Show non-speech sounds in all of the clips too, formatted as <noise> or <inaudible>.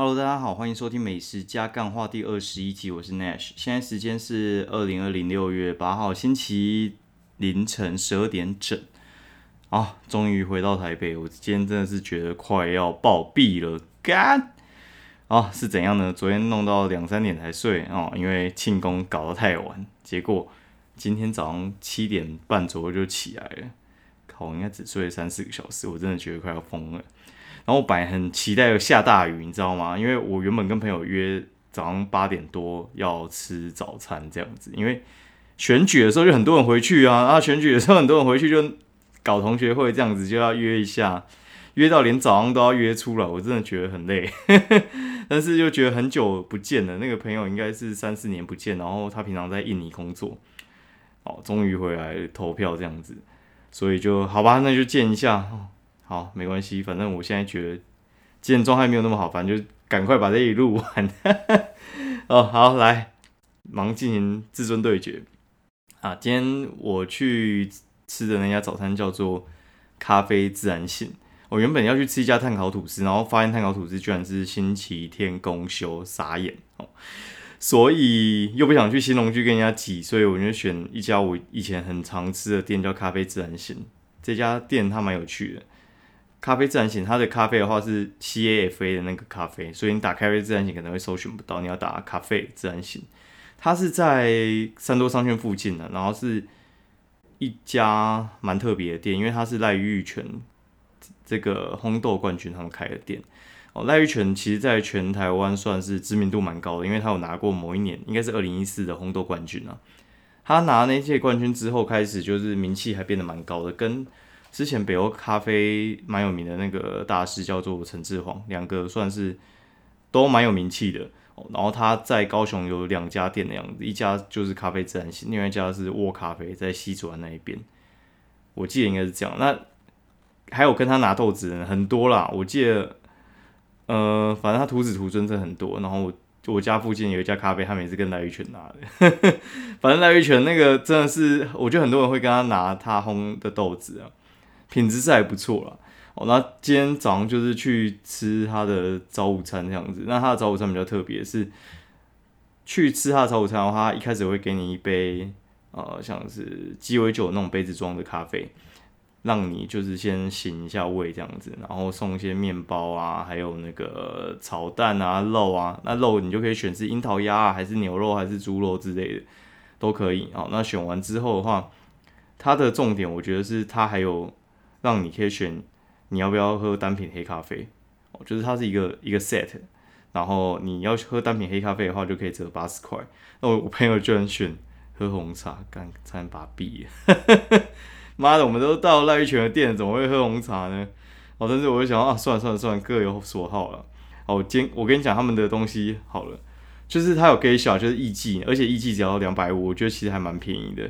Hello，大家好，欢迎收听美食加干话第二十一集，我是 Nash。现在时间是二零二零六月八号星期一凌晨十二点整。啊，终于回到台北，我今天真的是觉得快要暴毙了，干！啊，是怎样呢？昨天弄到两三点才睡哦，因为庆功搞得太晚，结果今天早上七点半左右就起来了。靠，我应该只睡了三四个小时，我真的觉得快要疯了。然后我本来很期待下大雨，你知道吗？因为我原本跟朋友约早上八点多要吃早餐这样子，因为选举的时候就很多人回去啊，啊，选举的时候很多人回去就搞同学会这样子，就要约一下，约到连早上都要约出来，我真的觉得很累。<laughs> 但是又觉得很久不见了，那个朋友应该是三四年不见，然后他平常在印尼工作，哦，终于回来投票这样子，所以就好吧，那就见一下，好，没关系，反正我现在觉得今天状态没有那么好，反正就赶快把这一录完。<laughs> 哦，好，来忙进行至尊对决啊！今天我去吃的那家早餐叫做咖啡自然醒。我原本要去吃一家碳烤吐司，然后发现碳烤吐司居然是星期天公休，傻眼哦！所以又不想去新隆去跟人家挤，所以我就选一家我以前很常吃的店，叫咖啡自然醒。这家店它蛮有趣的，咖啡自然醒，它的咖啡的话是 C A F A 的那个咖啡，所以你打咖啡自然醒可能会搜寻不到，你要打咖啡自然醒。它是在三多商圈附近的，然后是一家蛮特别的店，因为它是赖玉泉。这个烘豆冠军他们开的店哦，赖玉泉其实在全台湾算是知名度蛮高的，因为他有拿过某一年应该是二零一四的烘豆冠军啊。他拿那届冠军之后，开始就是名气还变得蛮高的，跟之前北欧咖啡蛮有名的那个大师叫做陈志煌，两个算是都蛮有名气的。然后他在高雄有两家店的样子，一家就是咖啡自然醒，另外一家是沃咖啡在西子湾那一边，我记得应该是这样。那还有跟他拿豆子的人很多啦，我记得，呃，反正他徒子徒孙真很多。然后我我家附近有一家咖啡，他每次跟赖玉泉拿的，<laughs> 反正赖玉泉那个真的是，我觉得很多人会跟他拿他烘的豆子啊，品质是还不错啦。哦，那今天早上就是去吃他的早午餐这样子，那他的早午餐比较特别，是去吃他的早午餐的话，一开始会给你一杯呃像是鸡尾酒那种杯子装的咖啡。让你就是先醒一下胃这样子，然后送一些面包啊，还有那个炒蛋啊、肉啊。那肉你就可以选是樱桃鸭啊，还是牛肉，还是猪肉之类的，都可以。哦，那选完之后的话，它的重点我觉得是它还有让你可以选你要不要喝单品黑咖啡。哦，就是它是一个一个 set，然后你要喝单品黑咖啡的话，就可以折八十块。那我我朋友居然选喝红茶，干差点把毙。<laughs> 妈的，我们都到赖玉泉的店，怎么会喝红茶呢？哦，但是我就想啊，算了算了算了，各有所好了。哦，今我跟你讲他们的东西好了，就是它有给小，就是艺妓，而且艺妓只要两百五，我觉得其实还蛮便宜的。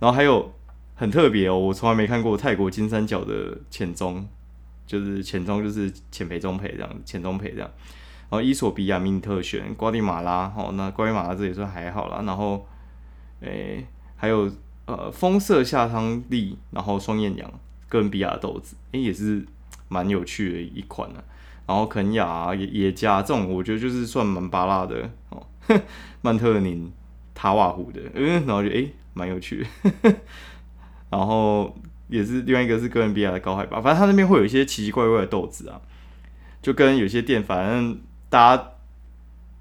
然后还有很特别哦，我从来没看过泰国金三角的浅棕，就是浅棕就是浅培中培这样，浅棕培这样。然后伊索比亚迷你特选，瓜地马拉，哦，那瓜地马拉这也算还好啦。然后，诶，还有。呃，风色下汤力，然后双艳阳，哥伦比亚豆子，哎，也是蛮有趣的一款呢。然后肯雅也也加这种，我觉得就是算蛮巴辣的哦。<laughs> 曼特宁塔瓦湖的，嗯，然后就哎，蛮有趣的。然后也是另外一个是哥伦比亚的高海拔，反正它那边会有一些奇奇怪怪的豆子啊，就跟有些店，反正大家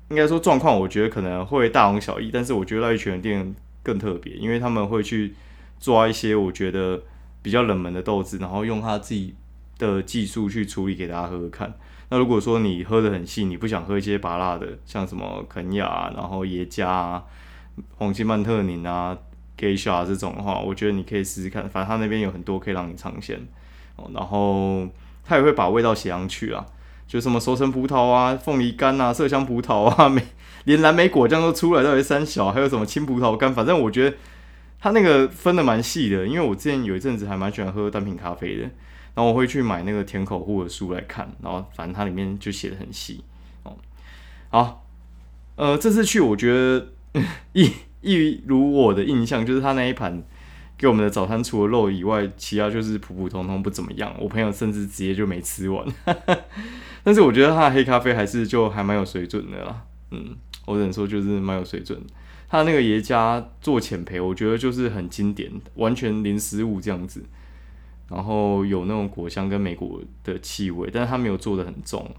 应该说状况，我觉得可能会大同小异，但是我觉得那一群店。更特别，因为他们会去抓一些我觉得比较冷门的豆子，然后用他自己的技术去处理给大家喝喝看。那如果说你喝的很细，你不想喝一些拔辣的，像什么肯雅，然后耶加啊、黄金曼特宁啊、Geisha 这种的话，我觉得你可以试试看。反正他那边有很多可以让你尝鲜哦，然后他也会把味道写上去啊，就什么熟成葡萄啊、凤梨干啊、麝香葡萄啊，<laughs> 没。连蓝莓果酱都出来，到底三小，还有什么青葡萄干？反正我觉得它那个分的蛮细的，因为我之前有一阵子还蛮喜欢喝单品咖啡的，然后我会去买那个甜口户的书来看，然后反正它里面就写的很细哦。好，呃，这次去我觉得一 <laughs> 一如我的印象，就是他那一盘给我们的早餐除了肉以外，其他就是普普通通不怎么样。我朋友甚至直接就没吃完。<laughs> 但是我觉得他的黑咖啡还是就还蛮有水准的啦。嗯，我只能说就是蛮有水准。他那个耶加做浅焙，我觉得就是很经典，完全零失误这样子。然后有那种果香跟美国的气味，但是他没有做的很重，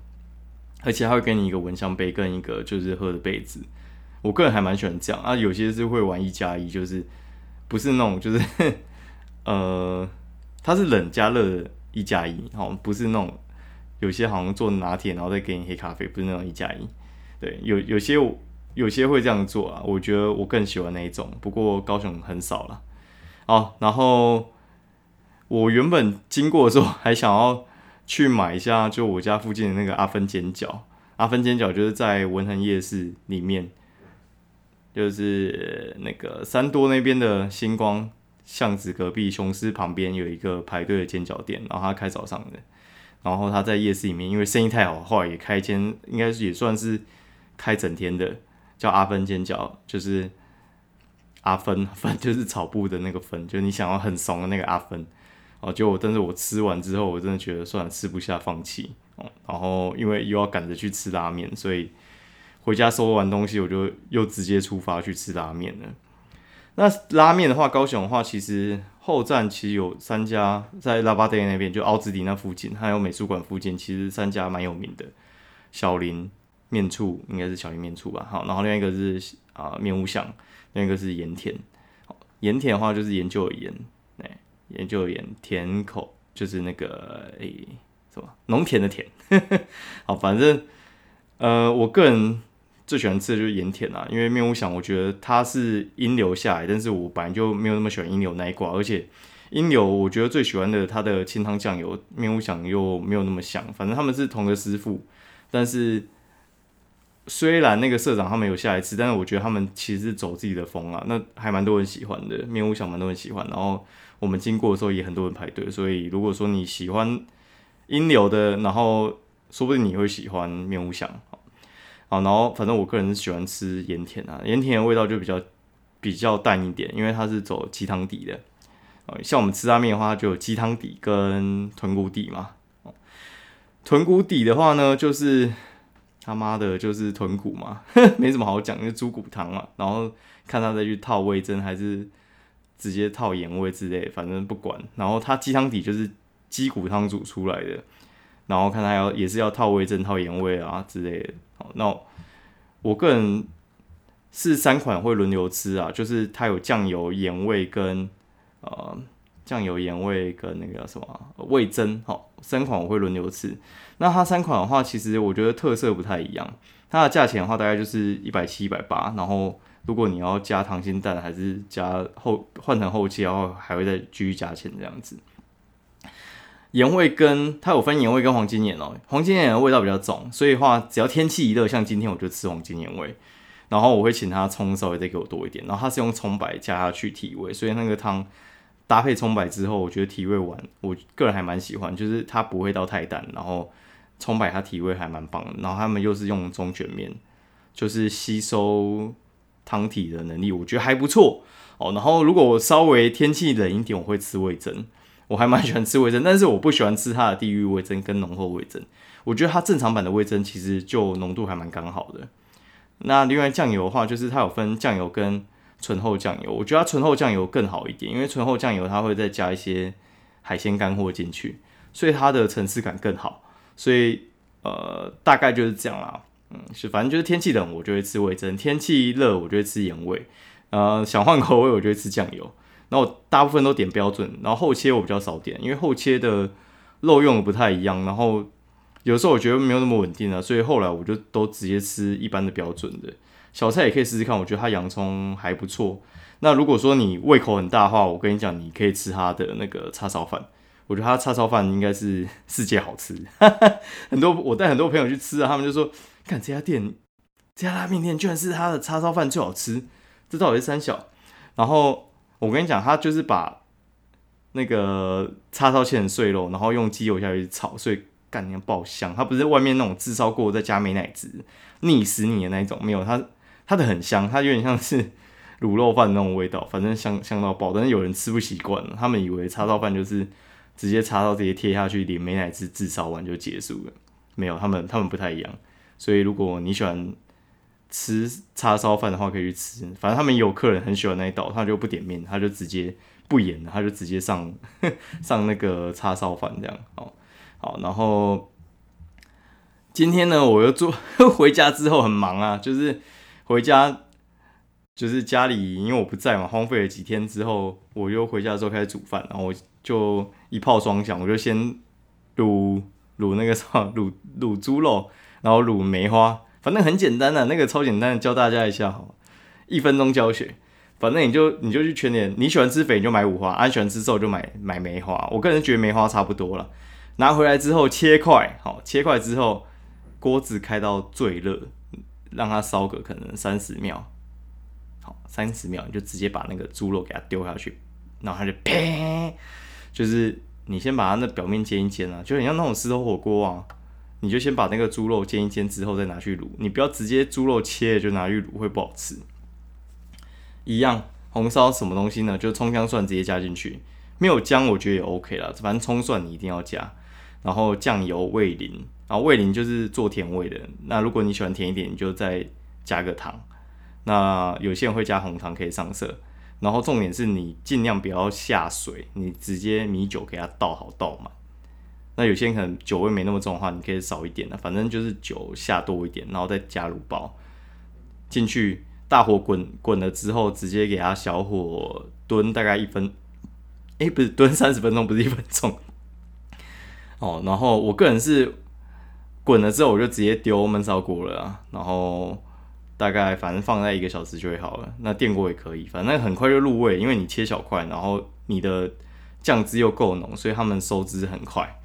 而且他会给你一个蚊香杯跟一个就是喝的杯子。我个人还蛮喜欢这样啊，有些是会玩一加一，就是不是那种就是呃，它是冷加热的一加一，好，不是那种有些好像做拿铁然后再给你黑咖啡，不是那种一加一。对，有有些有些会这样做啊，我觉得我更喜欢那一种，不过高雄很少了。好，然后。我原本经过的时候还想要去买一下，就我家附近的那个阿芬煎饺。阿芬煎饺就是在文恒夜市里面，就是那个三多那边的星光巷子隔壁雄狮旁边有一个排队的煎饺店，然后他开早上的，然后他在夜市里面，因为生意太好，后来也开一间，应该是也算是开整天的，叫阿芬煎饺，就是阿芬 <laughs> 芬就是草布的那个芬，就你想要很怂的那个阿芬。哦，就我，但是我吃完之后，我真的觉得算了，吃不下，放弃。哦，然后因为又要赶着去吃拉面，所以回家收完东西，我就又直接出发去吃拉面了。那拉面的话，高雄的话，其实后站其实有三家，在拉巴店那边，就奥兹迪那附近，还有美术馆附近，其实三家蛮有名的。小林面处应该是小林面处吧？好，然后另外一个是啊面屋巷，另一个是盐田。盐田的话就是研究的盐。研究盐田口就是那个诶什么农田的田，<laughs> 好，反正呃我个人最喜欢吃的就是盐田啊，因为面屋想我觉得它是阴流下来，但是我本来就没有那么喜欢阴流那一挂，而且阴流我觉得最喜欢的它的清汤酱油，面屋想又没有那么香，反正他们是同个师傅，但是虽然那个社长他们有下来吃，但是我觉得他们其实是走自己的风啊，那还蛮多人喜欢的，面屋想蛮多人喜欢，然后。我们经过的时候也很多人排队，所以如果说你喜欢阴流的，然后说不定你会喜欢面无香。好，然后反正我个人是喜欢吃盐田啊，盐田的味道就比较比较淡一点，因为它是走鸡汤底的。哦像我们吃拉面的话，就有鸡汤底跟豚骨底嘛。哦豚骨底的话呢，就是他妈的，就是豚骨嘛，<laughs> 没什么好讲，就猪骨汤嘛。然后看他再去套味增还是。直接套盐味之类，反正不管。然后它鸡汤底就是鸡骨汤煮出来的，然后看它要也是要套味增、套盐味啊之类的。好，那我个人是三款会轮流吃啊，就是它有酱油、盐味跟呃酱油、盐味跟那个叫什么味增。好，三款我会轮流吃。那它三款的话，其实我觉得特色不太一样。它的价钱的话，大概就是一百七、一百八，然后。如果你要加溏心蛋，还是加后换成后期，然后还会再继续加钱这样子。盐味跟它有分盐味跟黄金盐哦，黄金盐的味道比较重，所以话只要天气一热，像今天我就吃黄金盐味，然后我会请他葱稍微再给我多一点，然后他是用葱白加下去提味，所以那个汤搭配葱白之后，我觉得提味完，我个人还蛮喜欢，就是它不会到太淡，然后葱白它提味还蛮棒，然后他们又是用中卷面，就是吸收。汤体的能力我觉得还不错。哦，然后如果我稍微天气冷一点，我会吃味增，我还蛮喜欢吃味噌，但是我不喜欢吃它的地域味噌跟浓厚味噌，我觉得它正常版的味噌其实就浓度还蛮刚好的。那另外酱油的话，就是它有分酱油跟醇厚酱油，我觉得它醇厚酱油更好一点，因为醇厚酱油它会再加一些海鲜干货进去，所以它的层次感更好，所以呃大概就是这样啦。嗯，是，反正就是天气冷，我就会吃味噌；天气热，我就会吃盐味。呃，想换口味，我就会吃酱油。然后大部分都点标准，然后后切我比较少点，因为后切的肉用的不太一样。然后有时候我觉得没有那么稳定啊，所以后来我就都直接吃一般的标准的。小菜也可以试试看，我觉得它洋葱还不错。那如果说你胃口很大的话，我跟你讲，你可以吃它的那个叉烧饭。我觉得它叉烧饭应该是世界好吃。<laughs> 很多我带很多朋友去吃啊，他们就说。看这家店，这家拉面店居然是他的叉烧饭最好吃，这到底是三小？然后我跟你讲，他就是把那个叉烧切成碎肉，然后用鸡油下去炒，所以干你爆香。它不是外面那种炙烧过再加美奶滋腻死你的那一种，没有它，它的很香，它有点像是卤肉饭那种味道，反正香香到爆。但是有人吃不习惯，他们以为叉烧饭就是直接叉烧直接贴下去，连美乃滋炙烧完就结束了。没有，他们他们不太一样。所以如果你喜欢吃叉烧饭的话，可以去吃。反正他们有客人很喜欢那一道，他就不点面，他就直接不演了，他就直接上 <laughs> 上那个叉烧饭这样。哦，好，然后今天呢，我又做 <laughs> 回家之后很忙啊，就是回家就是家里因为我不在嘛，荒废了几天之后，我又回家之后开始煮饭，然后我就一炮双响，我就先卤卤那个什么卤卤猪肉，然后卤梅花。反正很简单的，那个超简单的，教大家一下哈，一分钟教学。反正你就你就去全点，你喜欢吃肥你就买五花，啊喜欢吃瘦就买买梅花。我个人觉得梅花差不多了。拿回来之后切块，好切块之后，锅子开到最热，让它烧个可能三十秒，好三十秒你就直接把那个猪肉给它丢下去，然后它就啪，就是你先把它那表面煎一煎啊，就很像那种石头火锅啊。你就先把那个猪肉煎一煎之后再拿去卤，你不要直接猪肉切了就拿去卤，会不好吃。一样，红烧什么东西呢？就葱姜蒜直接加进去，没有姜我觉得也 OK 了，反正葱蒜你一定要加。然后酱油、味淋，然后味淋就是做甜味的。那如果你喜欢甜一点，你就再加个糖。那有些人会加红糖可以上色。然后重点是你尽量不要下水，你直接米酒给它倒好倒满。那有些人可能酒味没那么重的话，你可以少一点的，反正就是酒下多一点，然后再加入包进去，大火滚滚了之后，直接给它小火炖大概一分，哎，不是炖三十分钟，不是一分钟。<laughs> 哦，然后我个人是滚了之后我就直接丢焖烧锅了，啊然后大概反正放在一个小时就会好了。那电锅也可以，反正很快就入味，因为你切小块，然后你的酱汁又够浓，所以他们收汁很快。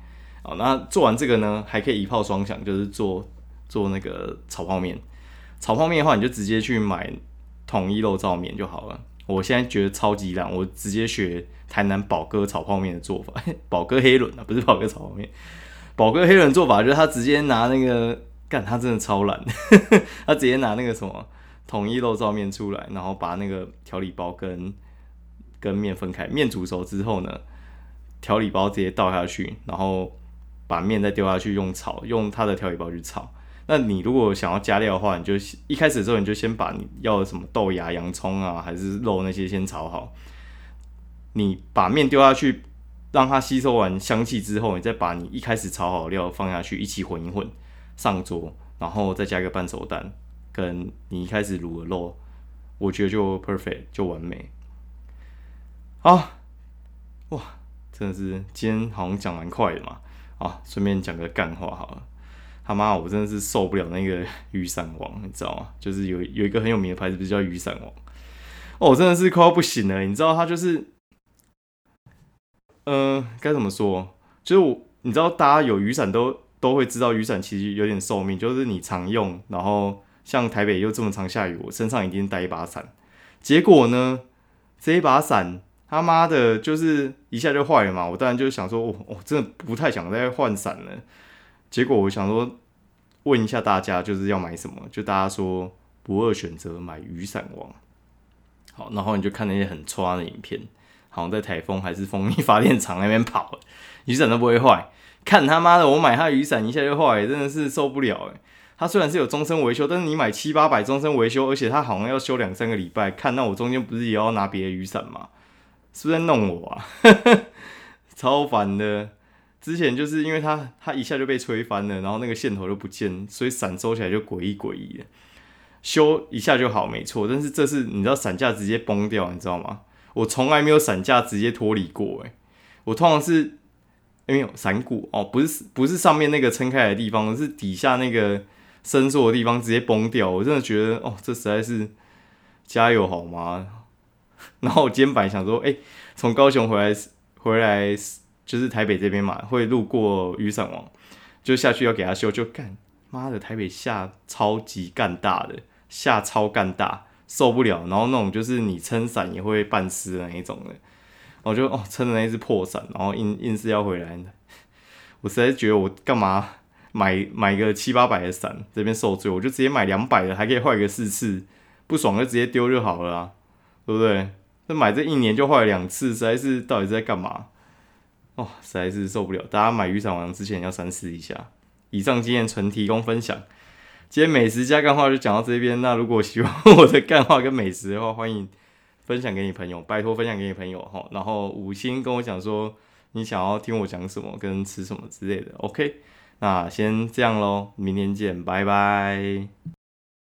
好，那做完这个呢，还可以一炮双响，就是做做那个炒泡面。炒泡面的话，你就直接去买统一肉燥面就好了。我现在觉得超级烂，我直接学台南宝哥炒泡面的做法。<laughs> 宝哥黑轮啊，不是宝哥炒泡面。宝哥黑轮做法就是他直接拿那个干，他真的超懒，<laughs> 他直接拿那个什么统一肉燥面出来，然后把那个调理包跟跟面分开。面煮熟之后呢，调理包直接倒下去，然后。把面再丢下去，用炒，用它的调理包去炒。那你如果想要加料的话，你就一开始的时候你就先把你要的什么豆芽、洋葱啊，还是肉那些先炒好。你把面丢下去，让它吸收完香气之后，你再把你一开始炒好的料放下去，一起混一混，上桌，然后再加个半熟蛋，跟你一开始卤的肉，我觉得就 perfect，就完美。好，哇，真的是今天好像讲蛮快的嘛。啊，顺便讲个干话好了，他妈，我真的是受不了那个 <laughs> 雨伞王，你知道吗？就是有有一个很有名的牌子，不是叫雨伞王？哦，我真的是快要不行了，你知道他就是，呃，该怎么说？就是我，你知道大家有雨伞都都会知道，雨伞其实有点寿命，就是你常用，然后像台北又这么常下雨，我身上一定带一把伞。结果呢，这一把伞。他妈的，就是一下就坏了嘛！我当然就想说，我我真的不太想再换伞了。结果我想说，问一下大家，就是要买什么？就大家说不二选择买雨伞王。好，然后你就看那些很穿的影片，好像在台风还是风力发电厂那边跑，雨伞都不会坏。看他妈的，我买他雨伞一下就坏，真的是受不了哎！它虽然是有终身维修，但是你买七八百终身维修，而且它好像要修两三个礼拜。看那我中间不是也要拿别的雨伞吗？是不是在弄我啊？<laughs> 超烦的！之前就是因为它它一下就被吹翻了，然后那个线头就不见，所以伞收起来就诡异诡异的。修一下就好，没错。但是这次你知道伞架直接崩掉，你知道吗？我从来没有伞架直接脱离过，诶，我通常是因为伞骨哦，不是不是上面那个撑开的地方，是底下那个伸缩的地方直接崩掉。我真的觉得哦，这实在是加油好吗？<laughs> 然后我今天本来想说，哎，从高雄回来回来就是台北这边嘛，会路过雨伞王，就下去要给他修，就干妈的台北下超级干大的，下超干大，受不了。然后那种就是你撑伞也会半湿的那一种的，我就哦撑的那一只破伞，然后硬硬是要回来的，我实在觉得我干嘛买买个七八百的伞这边受罪，我就直接买两百的，还可以换个四次，不爽就直接丢就好了。对不对？那买这一年就坏了两次，实在是到底是在干嘛？哦，实在是受不了！大家买雨伞王之前要三思一下。以上经验纯提供分享。今天美食加干话就讲到这边。那如果喜欢我的干话跟美食的话，欢迎分享给你朋友，拜托分享给你朋友哈。然后五星跟我讲说你想要听我讲什么跟吃什么之类的。OK，那先这样喽，明天见，拜拜。